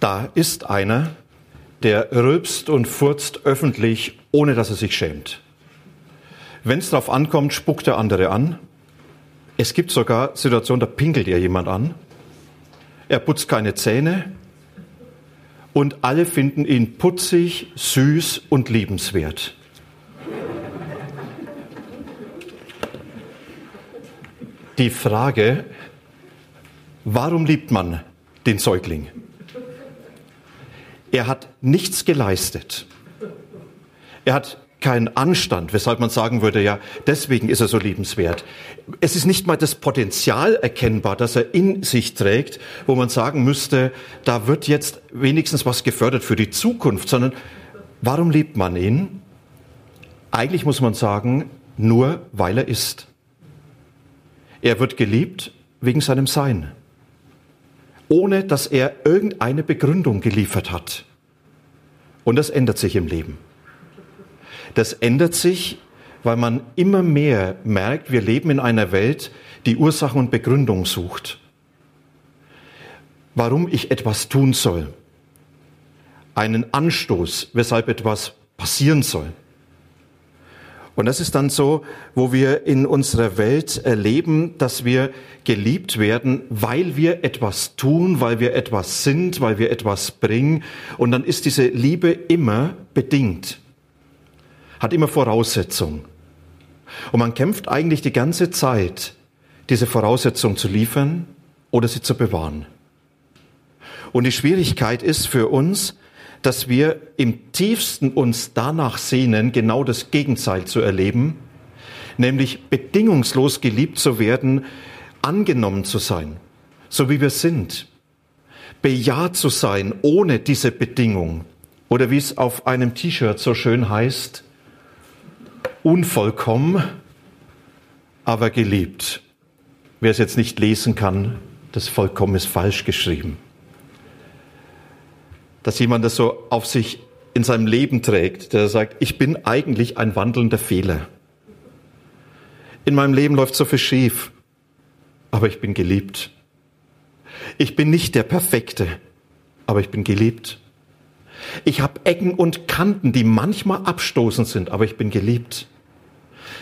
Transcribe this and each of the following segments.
Da ist einer, der rülpst und furzt öffentlich, ohne dass er sich schämt. Wenn es darauf ankommt, spuckt er andere an. Es gibt sogar Situationen, da pinkelt er jemand an. Er putzt keine Zähne. Und alle finden ihn putzig, süß und liebenswert. Die Frage, warum liebt man den Säugling? Er hat nichts geleistet. Er hat keinen Anstand, weshalb man sagen würde, ja, deswegen ist er so liebenswert. Es ist nicht mal das Potenzial erkennbar, das er in sich trägt, wo man sagen müsste, da wird jetzt wenigstens was gefördert für die Zukunft, sondern warum liebt man ihn? Eigentlich muss man sagen, nur weil er ist. Er wird geliebt wegen seinem Sein ohne dass er irgendeine Begründung geliefert hat. Und das ändert sich im Leben. Das ändert sich, weil man immer mehr merkt, wir leben in einer Welt, die Ursachen und Begründung sucht. Warum ich etwas tun soll. Einen Anstoß, weshalb etwas passieren soll. Und das ist dann so, wo wir in unserer Welt erleben, dass wir geliebt werden, weil wir etwas tun, weil wir etwas sind, weil wir etwas bringen. Und dann ist diese Liebe immer bedingt, hat immer Voraussetzung. Und man kämpft eigentlich die ganze Zeit, diese Voraussetzung zu liefern oder sie zu bewahren. Und die Schwierigkeit ist für uns, dass wir im tiefsten uns danach sehnen, genau das Gegenteil zu erleben, nämlich bedingungslos geliebt zu werden, angenommen zu sein, so wie wir sind, bejaht zu sein ohne diese Bedingung oder wie es auf einem T-Shirt so schön heißt, unvollkommen, aber geliebt. Wer es jetzt nicht lesen kann, das vollkommen ist falsch geschrieben dass jemand das so auf sich in seinem Leben trägt, der sagt, ich bin eigentlich ein wandelnder Fehler. In meinem Leben läuft so viel schief, aber ich bin geliebt. Ich bin nicht der Perfekte, aber ich bin geliebt. Ich habe Ecken und Kanten, die manchmal abstoßend sind, aber ich bin geliebt.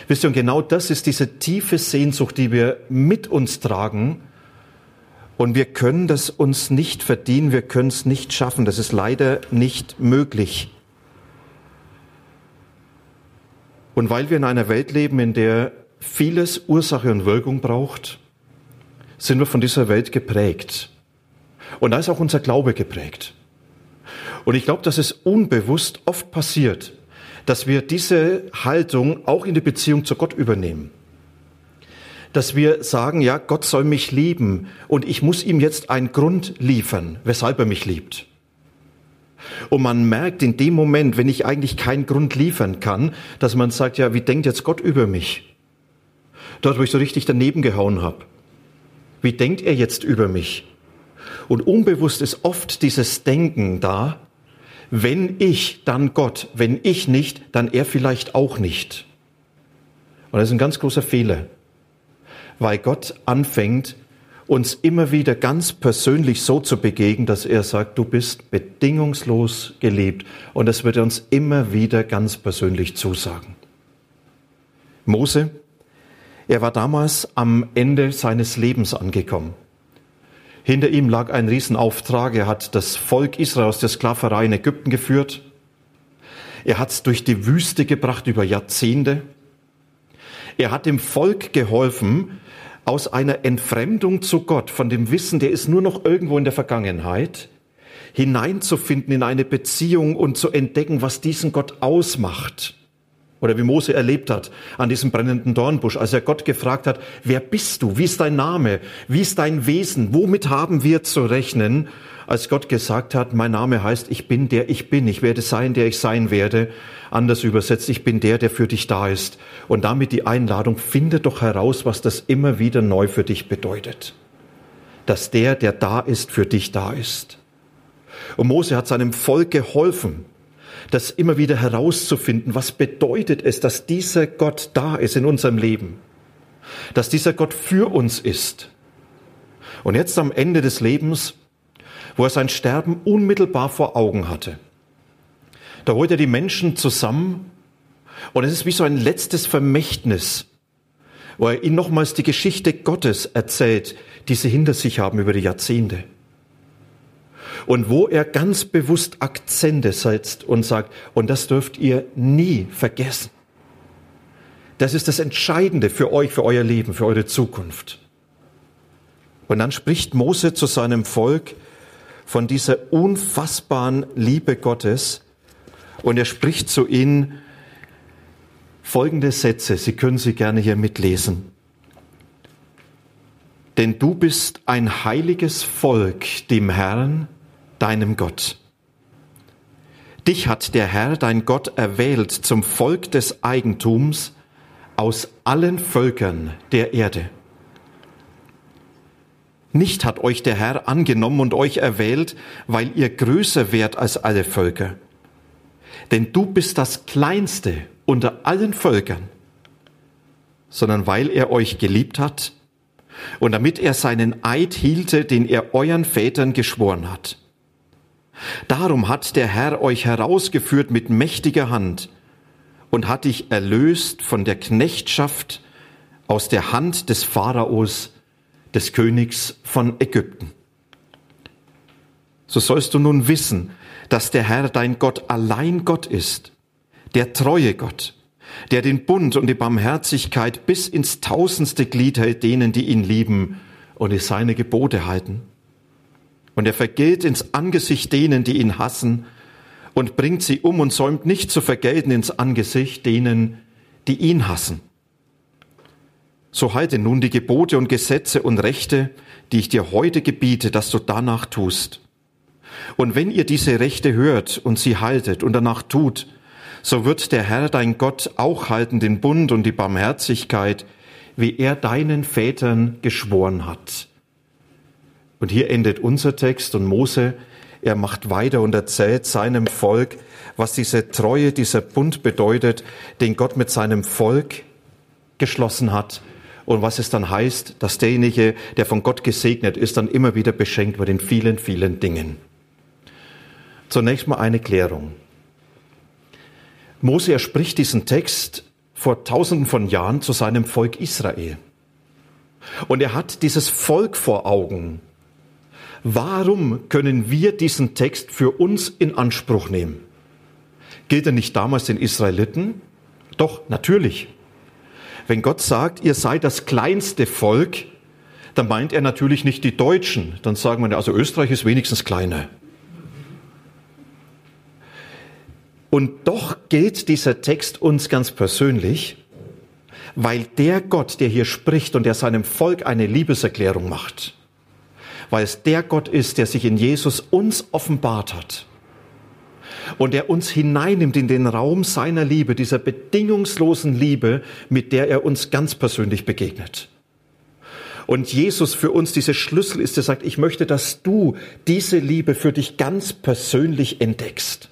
Wisst ihr, und genau das ist diese tiefe Sehnsucht, die wir mit uns tragen, und wir können das uns nicht verdienen, wir können es nicht schaffen. Das ist leider nicht möglich. Und weil wir in einer Welt leben, in der vieles Ursache und Wirkung braucht, sind wir von dieser Welt geprägt. Und da ist auch unser Glaube geprägt. Und ich glaube, dass es unbewusst oft passiert, dass wir diese Haltung auch in die Beziehung zu Gott übernehmen dass wir sagen, ja, Gott soll mich lieben und ich muss ihm jetzt einen Grund liefern, weshalb er mich liebt. Und man merkt in dem Moment, wenn ich eigentlich keinen Grund liefern kann, dass man sagt, ja, wie denkt jetzt Gott über mich? Dort, wo ich so richtig daneben gehauen habe. Wie denkt er jetzt über mich? Und unbewusst ist oft dieses Denken da, wenn ich, dann Gott, wenn ich nicht, dann er vielleicht auch nicht. Und das ist ein ganz großer Fehler weil Gott anfängt, uns immer wieder ganz persönlich so zu begegnen, dass er sagt, du bist bedingungslos geliebt. Und das wird er uns immer wieder ganz persönlich zusagen. Mose, er war damals am Ende seines Lebens angekommen. Hinter ihm lag ein Riesenauftrag. Er hat das Volk Israel aus der Sklaverei in Ägypten geführt. Er hat es durch die Wüste gebracht über Jahrzehnte. Er hat dem Volk geholfen, aus einer Entfremdung zu Gott, von dem Wissen, der ist nur noch irgendwo in der Vergangenheit, hineinzufinden in eine Beziehung und zu entdecken, was diesen Gott ausmacht. Oder wie Mose erlebt hat an diesem brennenden Dornbusch, als er Gott gefragt hat, wer bist du? Wie ist dein Name? Wie ist dein Wesen? Womit haben wir zu rechnen? als Gott gesagt hat, mein Name heißt, ich bin der ich bin, ich werde sein, der ich sein werde. Anders übersetzt, ich bin der, der für dich da ist. Und damit die Einladung, finde doch heraus, was das immer wieder neu für dich bedeutet. Dass der, der da ist, für dich da ist. Und Mose hat seinem Volk geholfen, das immer wieder herauszufinden, was bedeutet es, dass dieser Gott da ist in unserem Leben, dass dieser Gott für uns ist. Und jetzt am Ende des Lebens, wo er sein Sterben unmittelbar vor Augen hatte, da holt er die Menschen zusammen und es ist wie so ein letztes Vermächtnis, wo er ihnen nochmals die Geschichte Gottes erzählt, die sie hinter sich haben über die Jahrzehnte und wo er ganz bewusst Akzente setzt und sagt, und das dürft ihr nie vergessen. Das ist das Entscheidende für euch, für euer Leben, für eure Zukunft. Und dann spricht Mose zu seinem Volk von dieser unfassbaren Liebe Gottes und er spricht zu ihnen folgende Sätze, Sie können sie gerne hier mitlesen. Denn du bist ein heiliges Volk dem Herrn, deinem Gott. Dich hat der Herr, dein Gott, erwählt zum Volk des Eigentums aus allen Völkern der Erde. Nicht hat euch der Herr angenommen und euch erwählt, weil ihr größer wärt als alle Völker. Denn du bist das Kleinste unter allen Völkern, sondern weil er euch geliebt hat und damit er seinen Eid hielte, den er euren Vätern geschworen hat. Darum hat der Herr euch herausgeführt mit mächtiger Hand und hat dich erlöst von der Knechtschaft aus der Hand des Pharaos, des Königs von Ägypten. So sollst du nun wissen, dass der Herr dein Gott allein Gott ist, der treue Gott, der den Bund und die Barmherzigkeit bis ins tausendste Glied hält denen, die ihn lieben und die seine Gebote halten. Und er vergilt ins Angesicht denen, die ihn hassen, und bringt sie um und säumt nicht zu vergelten ins Angesicht denen, die ihn hassen. So halte nun die Gebote und Gesetze und Rechte, die ich dir heute gebiete, dass du danach tust. Und wenn ihr diese Rechte hört und sie haltet und danach tut, so wird der Herr dein Gott auch halten den Bund und die Barmherzigkeit, wie er deinen Vätern geschworen hat. Und hier endet unser Text und Mose, er macht weiter und erzählt seinem Volk, was diese Treue, dieser Bund bedeutet, den Gott mit seinem Volk geschlossen hat und was es dann heißt, dass derjenige, der von Gott gesegnet ist, dann immer wieder beschenkt wird in vielen, vielen Dingen. Zunächst mal eine Klärung. Mose er spricht diesen Text vor tausenden von Jahren zu seinem Volk Israel. Und er hat dieses Volk vor Augen, Warum können wir diesen Text für uns in Anspruch nehmen? Gilt er nicht damals den Israeliten? Doch, natürlich. Wenn Gott sagt, ihr seid das kleinste Volk, dann meint er natürlich nicht die Deutschen. Dann sagen wir, also Österreich ist wenigstens kleiner. Und doch gilt dieser Text uns ganz persönlich, weil der Gott, der hier spricht und der seinem Volk eine Liebeserklärung macht, weil es der Gott ist, der sich in Jesus uns offenbart hat und der uns hineinnimmt in den Raum seiner Liebe, dieser bedingungslosen Liebe, mit der er uns ganz persönlich begegnet. Und Jesus für uns dieser Schlüssel ist, der sagt, ich möchte, dass du diese Liebe für dich ganz persönlich entdeckst.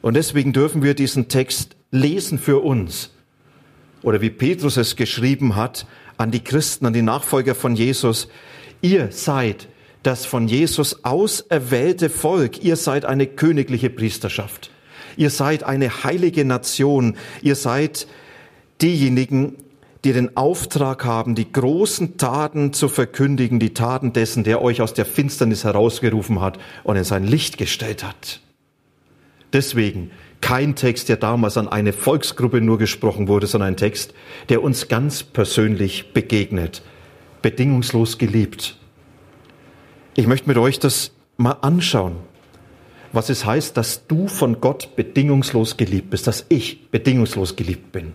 Und deswegen dürfen wir diesen Text lesen für uns. Oder wie Petrus es geschrieben hat an die Christen, an die Nachfolger von Jesus, Ihr seid das von Jesus auserwählte Volk. Ihr seid eine königliche Priesterschaft. Ihr seid eine heilige Nation. Ihr seid diejenigen, die den Auftrag haben, die großen Taten zu verkündigen, die Taten dessen, der euch aus der Finsternis herausgerufen hat und in sein Licht gestellt hat. Deswegen kein Text, der damals an eine Volksgruppe nur gesprochen wurde, sondern ein Text, der uns ganz persönlich begegnet bedingungslos geliebt. Ich möchte mit euch das mal anschauen, was es heißt, dass du von Gott bedingungslos geliebt bist, dass ich bedingungslos geliebt bin.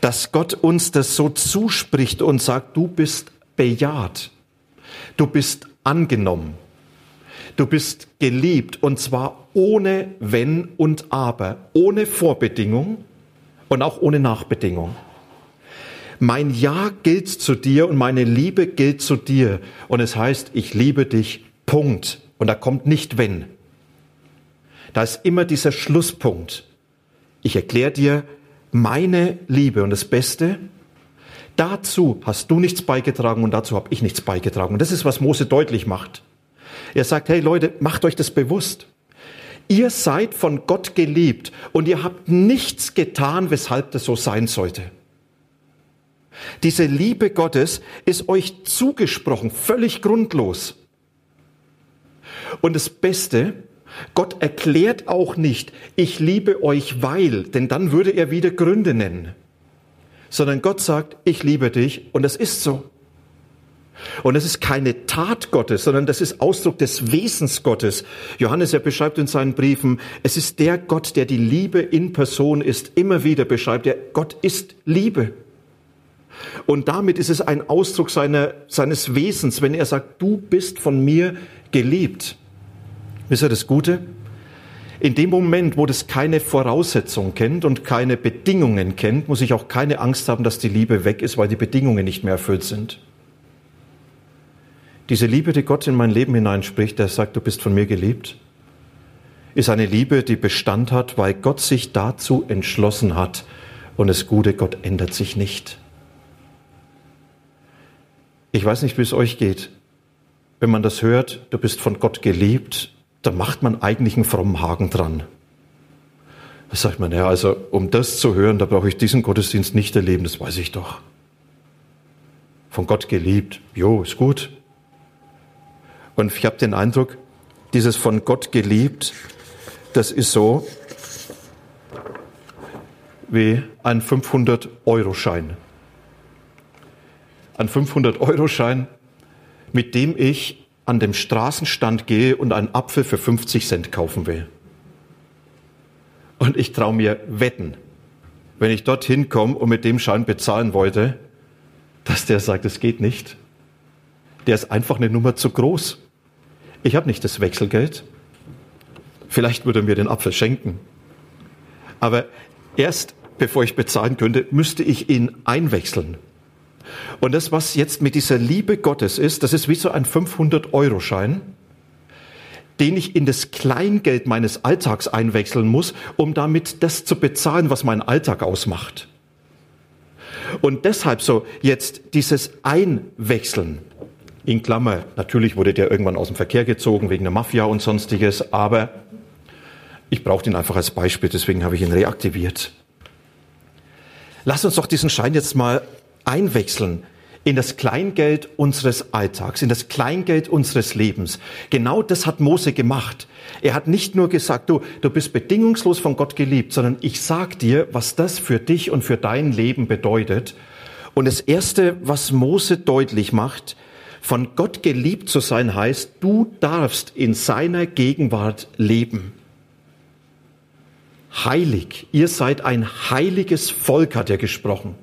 Dass Gott uns das so zuspricht und sagt, du bist bejaht, du bist angenommen, Du bist geliebt und zwar ohne Wenn und Aber, ohne Vorbedingung und auch ohne Nachbedingung. Mein Ja gilt zu dir und meine Liebe gilt zu dir. Und es heißt, ich liebe dich, Punkt. Und da kommt nicht wenn. Da ist immer dieser Schlusspunkt. Ich erkläre dir meine Liebe und das Beste, dazu hast du nichts beigetragen und dazu habe ich nichts beigetragen. Und das ist, was Mose deutlich macht. Er sagt, hey Leute, macht euch das bewusst. Ihr seid von Gott geliebt und ihr habt nichts getan, weshalb das so sein sollte. Diese Liebe Gottes ist euch zugesprochen, völlig grundlos. Und das Beste, Gott erklärt auch nicht, ich liebe euch weil, denn dann würde er wieder Gründe nennen. Sondern Gott sagt, ich liebe dich und das ist so. Und es ist keine Tat Gottes, sondern das ist Ausdruck des Wesens Gottes. Johannes, er beschreibt in seinen Briefen, es ist der Gott, der die Liebe in Person ist. Immer wieder beschreibt er, Gott ist Liebe. Und damit ist es ein Ausdruck seiner, seines Wesens, wenn er sagt, du bist von mir geliebt. Wisst ihr das Gute? In dem Moment, wo das keine Voraussetzung kennt und keine Bedingungen kennt, muss ich auch keine Angst haben, dass die Liebe weg ist, weil die Bedingungen nicht mehr erfüllt sind. Diese Liebe, die Gott in mein Leben hineinspricht, der sagt, du bist von mir geliebt, ist eine Liebe, die Bestand hat, weil Gott sich dazu entschlossen hat. Und das Gute, Gott ändert sich nicht. Ich weiß nicht, wie es euch geht. Wenn man das hört, du bist von Gott geliebt, da macht man eigentlich einen frommen Haken dran. Da sagt man, ja, also um das zu hören, da brauche ich diesen Gottesdienst nicht erleben, das weiß ich doch. Von Gott geliebt, jo, ist gut. Und ich habe den Eindruck, dieses von Gott geliebt, das ist so wie ein 500-Euro-Schein. Ein 500-Euro-Schein, mit dem ich an dem Straßenstand gehe und einen Apfel für 50 Cent kaufen will. Und ich traue mir wetten, wenn ich dorthin komme und mit dem Schein bezahlen wollte, dass der sagt, es geht nicht. Der ist einfach eine Nummer zu groß. Ich habe nicht das Wechselgeld. Vielleicht würde er mir den Apfel schenken. Aber erst bevor ich bezahlen könnte, müsste ich ihn einwechseln. Und das, was jetzt mit dieser Liebe Gottes ist, das ist wie so ein 500-Euro-Schein, den ich in das Kleingeld meines Alltags einwechseln muss, um damit das zu bezahlen, was meinen Alltag ausmacht. Und deshalb so jetzt dieses Einwechseln, in Klammer, natürlich wurde der irgendwann aus dem Verkehr gezogen wegen der Mafia und sonstiges, aber ich brauche ihn einfach als Beispiel, deswegen habe ich ihn reaktiviert. Lass uns doch diesen Schein jetzt mal einwechseln in das Kleingeld unseres Alltags, in das Kleingeld unseres Lebens. Genau das hat Mose gemacht. Er hat nicht nur gesagt, du, du bist bedingungslos von Gott geliebt, sondern ich sag dir, was das für dich und für dein Leben bedeutet. Und das erste, was Mose deutlich macht, von Gott geliebt zu sein heißt, du darfst in seiner Gegenwart leben. Heilig, ihr seid ein heiliges Volk, hat er gesprochen.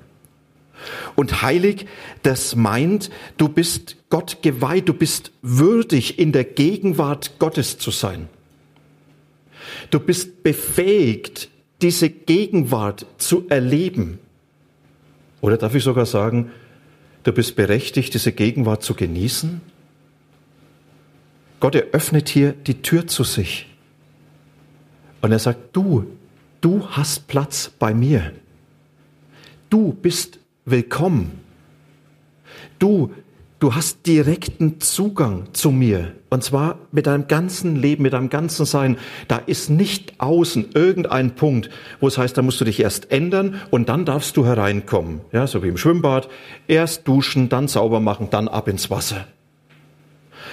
Und heilig, das meint, du bist Gott geweiht, du bist würdig, in der Gegenwart Gottes zu sein. Du bist befähigt, diese Gegenwart zu erleben. Oder darf ich sogar sagen, du bist berechtigt, diese Gegenwart zu genießen? Gott eröffnet hier die Tür zu sich. Und er sagt, du, du hast Platz bei mir. Du bist willkommen. Du, du hast direkten Zugang zu mir. Und zwar mit deinem ganzen Leben, mit deinem ganzen Sein. Da ist nicht außen irgendein Punkt, wo es heißt, da musst du dich erst ändern und dann darfst du hereinkommen. Ja, so wie im Schwimmbad. Erst duschen, dann sauber machen, dann ab ins Wasser.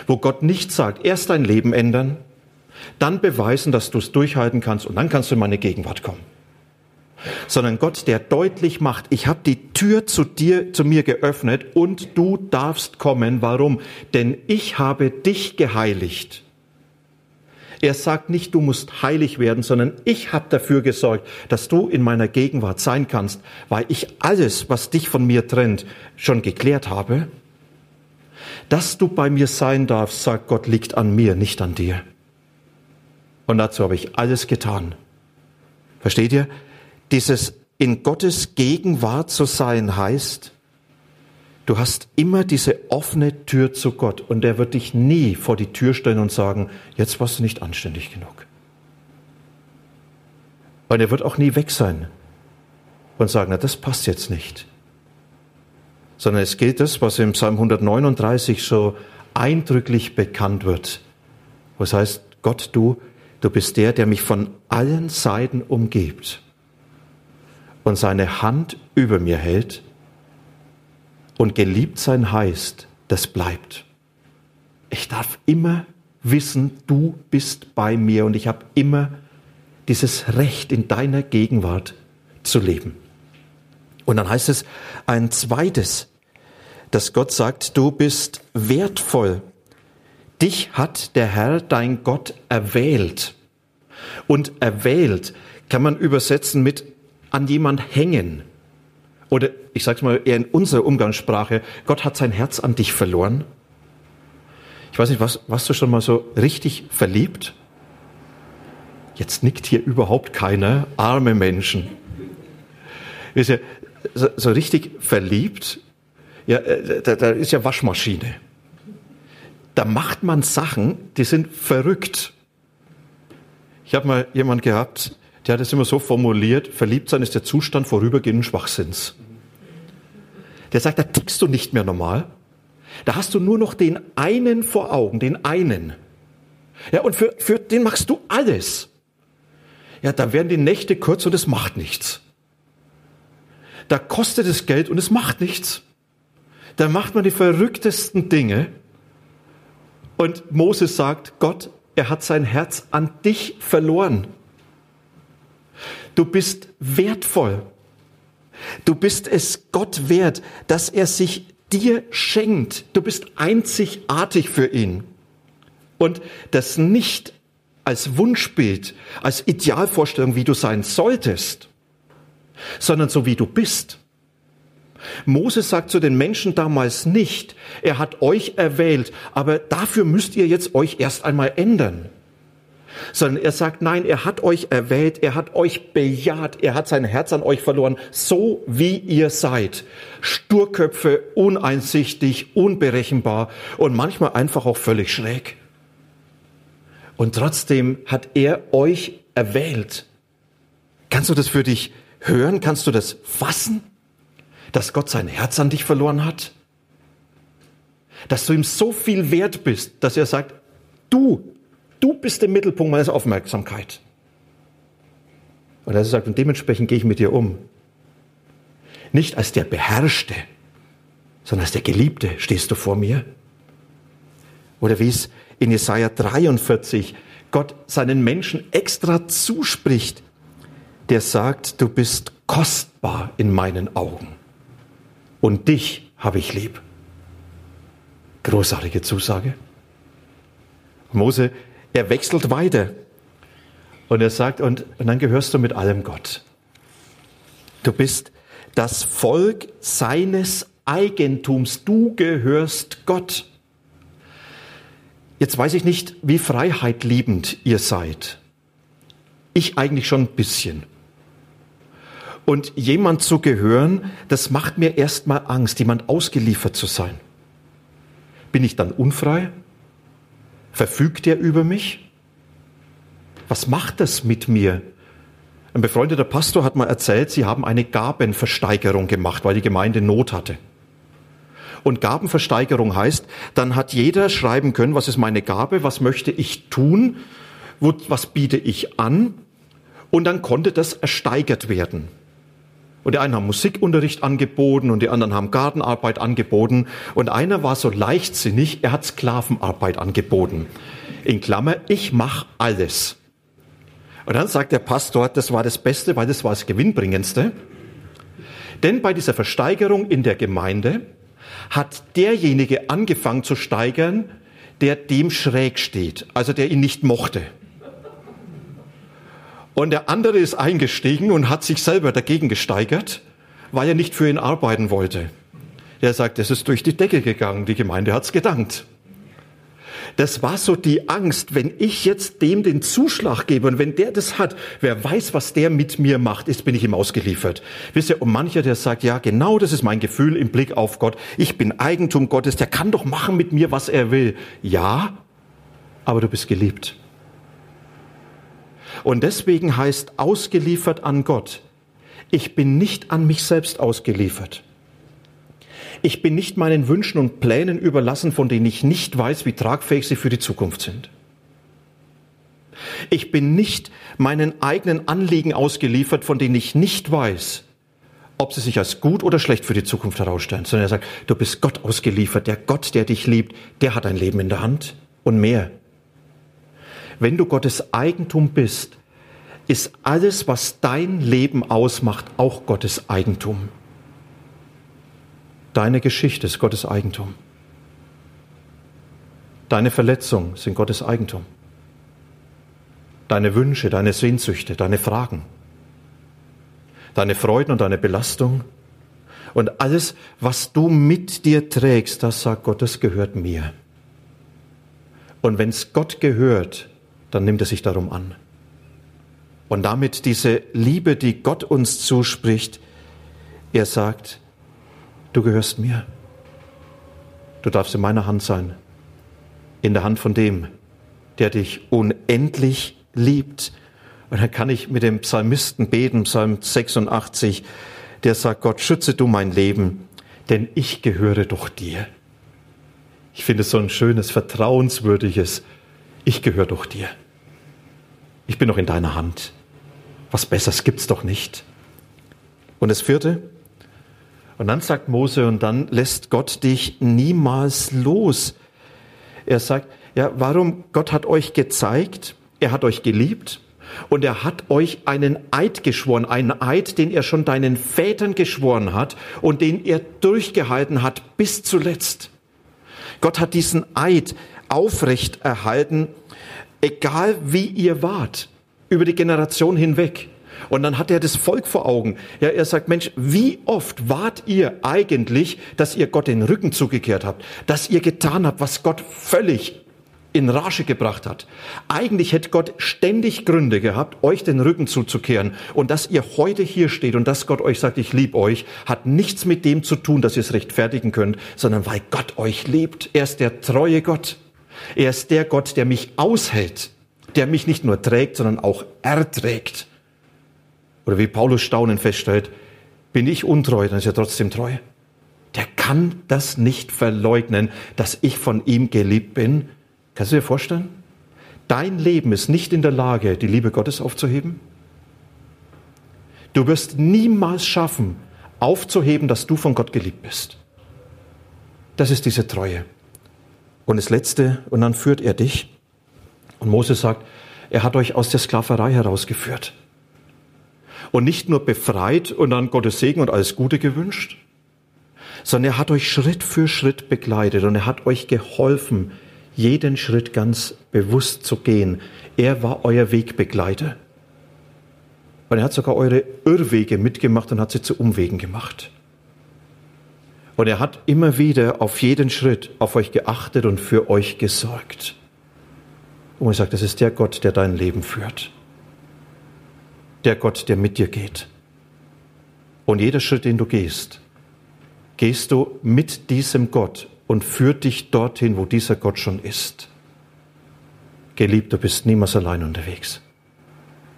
Wo Gott nicht sagt, erst dein Leben ändern, dann beweisen, dass du es durchhalten kannst und dann kannst du in meine Gegenwart kommen sondern Gott, der deutlich macht, ich habe die Tür zu dir, zu mir geöffnet und du darfst kommen. Warum? Denn ich habe dich geheiligt. Er sagt nicht, du musst heilig werden, sondern ich habe dafür gesorgt, dass du in meiner Gegenwart sein kannst, weil ich alles, was dich von mir trennt, schon geklärt habe. dass du bei mir sein darfst, sagt Gott, liegt an mir, nicht an dir. Und dazu habe ich alles getan. Versteht ihr? Dieses in Gottes Gegenwart zu sein heißt, du hast immer diese offene Tür zu Gott und er wird dich nie vor die Tür stellen und sagen, jetzt warst du nicht anständig genug. Und er wird auch nie weg sein und sagen, na, das passt jetzt nicht. Sondern es gilt das, was im Psalm 139 so eindrücklich bekannt wird. Was heißt, Gott, du, du bist der, der mich von allen Seiten umgibt und seine Hand über mir hält und geliebt sein heißt, das bleibt. Ich darf immer wissen, du bist bei mir und ich habe immer dieses Recht in deiner Gegenwart zu leben. Und dann heißt es ein zweites, dass Gott sagt, du bist wertvoll. Dich hat der Herr, dein Gott, erwählt. Und erwählt kann man übersetzen mit an jemand hängen. Oder ich sage es mal eher in unserer Umgangssprache, Gott hat sein Herz an dich verloren. Ich weiß nicht, was, warst du schon mal so richtig verliebt? Jetzt nickt hier überhaupt keiner, arme Menschen. Ist ja so, so richtig verliebt, ja, äh, da, da ist ja Waschmaschine. Da macht man Sachen, die sind verrückt. Ich habe mal jemand gehabt, der hat es immer so formuliert, verliebt sein ist der Zustand vorübergehenden Schwachsinns. Der sagt, da tickst du nicht mehr normal. Da hast du nur noch den einen vor Augen, den einen. Ja, und für, für den machst du alles. Ja, da werden die Nächte kurz und es macht nichts. Da kostet es Geld und es macht nichts. Da macht man die verrücktesten Dinge. Und Moses sagt, Gott, er hat sein Herz an dich verloren. Du bist wertvoll. Du bist es Gott wert, dass er sich dir schenkt. Du bist einzigartig für ihn. Und das nicht als Wunschbild, als Idealvorstellung, wie du sein solltest, sondern so wie du bist. Moses sagt zu den Menschen damals nicht, er hat euch erwählt, aber dafür müsst ihr jetzt euch erst einmal ändern sondern er sagt, nein, er hat euch erwählt, er hat euch bejaht, er hat sein Herz an euch verloren, so wie ihr seid. Sturköpfe, uneinsichtig, unberechenbar und manchmal einfach auch völlig schräg. Und trotzdem hat er euch erwählt. Kannst du das für dich hören? Kannst du das fassen? Dass Gott sein Herz an dich verloren hat? Dass du ihm so viel wert bist, dass er sagt, du Du bist der Mittelpunkt meiner Aufmerksamkeit. Und er sagt, und dementsprechend gehe ich mit dir um. Nicht als der Beherrschte, sondern als der Geliebte stehst du vor mir. Oder wie es in Jesaja 43 Gott seinen Menschen extra zuspricht, der sagt, du bist kostbar in meinen Augen und dich habe ich lieb. Großartige Zusage. Mose er wechselt weiter. Und er sagt, und, und dann gehörst du mit allem Gott. Du bist das Volk seines Eigentums. Du gehörst Gott. Jetzt weiß ich nicht, wie freiheitliebend ihr seid. Ich eigentlich schon ein bisschen. Und jemand zu gehören, das macht mir erstmal Angst, jemand ausgeliefert zu sein. Bin ich dann unfrei? Verfügt er über mich? Was macht das mit mir? Ein befreundeter Pastor hat mal erzählt, sie haben eine Gabenversteigerung gemacht, weil die Gemeinde Not hatte. Und Gabenversteigerung heißt, dann hat jeder schreiben können, was ist meine Gabe, was möchte ich tun, was biete ich an, und dann konnte das ersteigert werden. Und die einen haben Musikunterricht angeboten und die anderen haben Gartenarbeit angeboten. Und einer war so leichtsinnig, er hat Sklavenarbeit angeboten. In Klammer, ich mache alles. Und dann sagt der Pastor, das war das Beste, weil das war das Gewinnbringendste. Denn bei dieser Versteigerung in der Gemeinde hat derjenige angefangen zu steigern, der dem schräg steht, also der ihn nicht mochte. Und der andere ist eingestiegen und hat sich selber dagegen gesteigert, weil er nicht für ihn arbeiten wollte. Er sagt, es ist durch die Decke gegangen, die Gemeinde hat's gedankt. Das war so die Angst, wenn ich jetzt dem den Zuschlag gebe und wenn der das hat, wer weiß, was der mit mir macht, ist, bin ich ihm ausgeliefert. Wisst ihr, und mancher, der sagt, ja, genau das ist mein Gefühl im Blick auf Gott. Ich bin Eigentum Gottes, der kann doch machen mit mir, was er will. Ja, aber du bist geliebt. Und deswegen heißt ausgeliefert an Gott, ich bin nicht an mich selbst ausgeliefert. Ich bin nicht meinen Wünschen und Plänen überlassen, von denen ich nicht weiß, wie tragfähig sie für die Zukunft sind. Ich bin nicht meinen eigenen Anliegen ausgeliefert, von denen ich nicht weiß, ob sie sich als gut oder schlecht für die Zukunft herausstellen, sondern er sagt, du bist Gott ausgeliefert, der Gott, der dich liebt, der hat ein Leben in der Hand und mehr. Wenn du Gottes Eigentum bist, ist alles, was dein Leben ausmacht, auch Gottes Eigentum. Deine Geschichte ist Gottes Eigentum. Deine Verletzungen sind Gottes Eigentum. Deine Wünsche, deine Sehnsüchte, deine Fragen, deine Freuden und deine Belastung und alles, was du mit dir trägst, das sagt Gott, das gehört mir. Und wenn es Gott gehört, dann nimmt er sich darum an. Und damit diese Liebe, die Gott uns zuspricht, er sagt, du gehörst mir. Du darfst in meiner Hand sein, in der Hand von dem, der dich unendlich liebt. Und dann kann ich mit dem Psalmisten beten, Psalm 86, der sagt, Gott, schütze du mein Leben, denn ich gehöre doch dir. Ich finde es so ein schönes, vertrauenswürdiges, ich gehöre doch dir. Ich bin doch in deiner Hand. Was Besseres gibt's doch nicht. Und das vierte, und dann sagt Mose, und dann lässt Gott dich niemals los. Er sagt, ja, warum? Gott hat euch gezeigt, er hat euch geliebt und er hat euch einen Eid geschworen, einen Eid, den er schon deinen Vätern geschworen hat und den er durchgehalten hat bis zuletzt. Gott hat diesen Eid aufrecht erhalten, egal wie ihr wart, über die Generation hinweg. Und dann hat er das Volk vor Augen. Ja, er sagt, Mensch, wie oft wart ihr eigentlich, dass ihr Gott den Rücken zugekehrt habt, dass ihr getan habt, was Gott völlig in Rage gebracht hat. Eigentlich hätte Gott ständig Gründe gehabt, euch den Rücken zuzukehren. Und dass ihr heute hier steht und dass Gott euch sagt, ich liebe euch, hat nichts mit dem zu tun, dass ihr es rechtfertigen könnt, sondern weil Gott euch liebt. Er ist der treue Gott. Er ist der Gott, der mich aushält, der mich nicht nur trägt, sondern auch erträgt. Oder wie Paulus staunend feststellt, bin ich untreu, dann ist er trotzdem treu. Der kann das nicht verleugnen, dass ich von ihm geliebt bin. Kannst du dir vorstellen? Dein Leben ist nicht in der Lage, die Liebe Gottes aufzuheben. Du wirst niemals schaffen, aufzuheben, dass du von Gott geliebt bist. Das ist diese Treue. Und das Letzte, und dann führt er dich. Und Mose sagt, er hat euch aus der Sklaverei herausgeführt und nicht nur befreit und dann Gottes Segen und alles Gute gewünscht, sondern er hat euch Schritt für Schritt begleitet und er hat euch geholfen, jeden Schritt ganz bewusst zu gehen. Er war euer Wegbegleiter. Und er hat sogar eure Irrwege mitgemacht und hat sie zu Umwegen gemacht. Und er hat immer wieder auf jeden Schritt auf euch geachtet und für euch gesorgt. Und er sagt, das ist der Gott, der dein Leben führt der Gott, der mit dir geht. Und jeder Schritt, den du gehst, gehst du mit diesem Gott und führt dich dorthin, wo dieser Gott schon ist. Geliebt, du bist niemals allein unterwegs.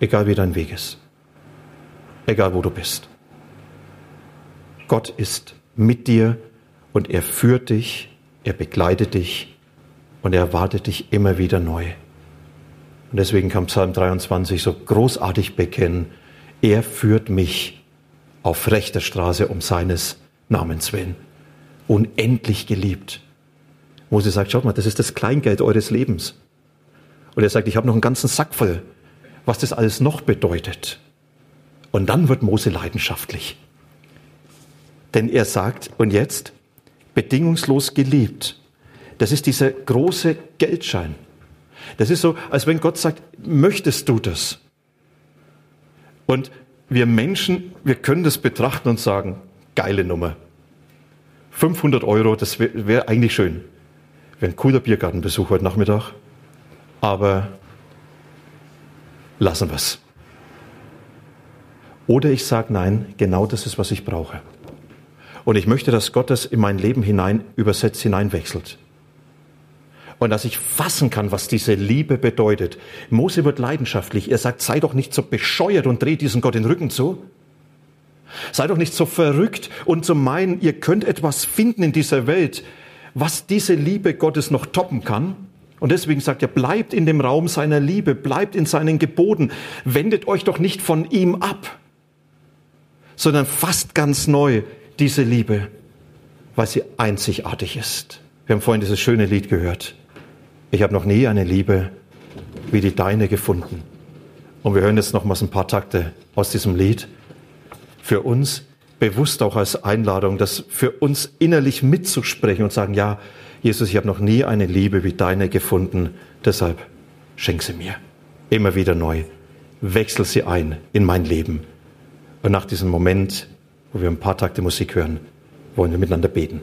Egal wie dein Weg ist. Egal wo du bist. Gott ist mit dir und er führt dich, er begleitet dich und er erwartet dich immer wieder neu. Und deswegen kann Psalm 23 so großartig bekennen, er führt mich auf rechter Straße um seines Namens willen. Unendlich geliebt. Mose sagt, schaut mal, das ist das Kleingeld eures Lebens. Und er sagt, ich habe noch einen ganzen Sack voll, was das alles noch bedeutet. Und dann wird Mose leidenschaftlich. Denn er sagt, und jetzt, bedingungslos geliebt. Das ist dieser große Geldschein. Das ist so, als wenn Gott sagt, möchtest du das? Und wir Menschen, wir können das betrachten und sagen, geile Nummer. 500 Euro, das wäre wär eigentlich schön. Wäre ein cooler Biergartenbesuch heute Nachmittag. Aber lassen wir es. Oder ich sage nein, genau das ist, was ich brauche. Und ich möchte, dass Gott das in mein Leben hinein übersetzt, hineinwechselt. Und dass ich fassen kann, was diese Liebe bedeutet. Mose wird leidenschaftlich. Er sagt, sei doch nicht so bescheuert und dreht diesen Gott den Rücken zu. Sei doch nicht so verrückt und zu meinen, ihr könnt etwas finden in dieser Welt, was diese Liebe Gottes noch toppen kann. Und deswegen sagt er, bleibt in dem Raum seiner Liebe, bleibt in seinen Geboten, wendet euch doch nicht von ihm ab, sondern fasst ganz neu diese Liebe, weil sie einzigartig ist. Wir haben vorhin dieses schöne Lied gehört. Ich habe noch nie eine Liebe wie die deine gefunden. Und wir hören jetzt nochmals ein paar Takte aus diesem Lied für uns bewusst auch als Einladung, das für uns innerlich mitzusprechen und sagen, ja, Jesus, ich habe noch nie eine Liebe wie deine gefunden, deshalb schenk sie mir. Immer wieder neu. Wechsel sie ein in mein Leben. Und nach diesem Moment, wo wir ein paar Takte Musik hören, wollen wir miteinander beten.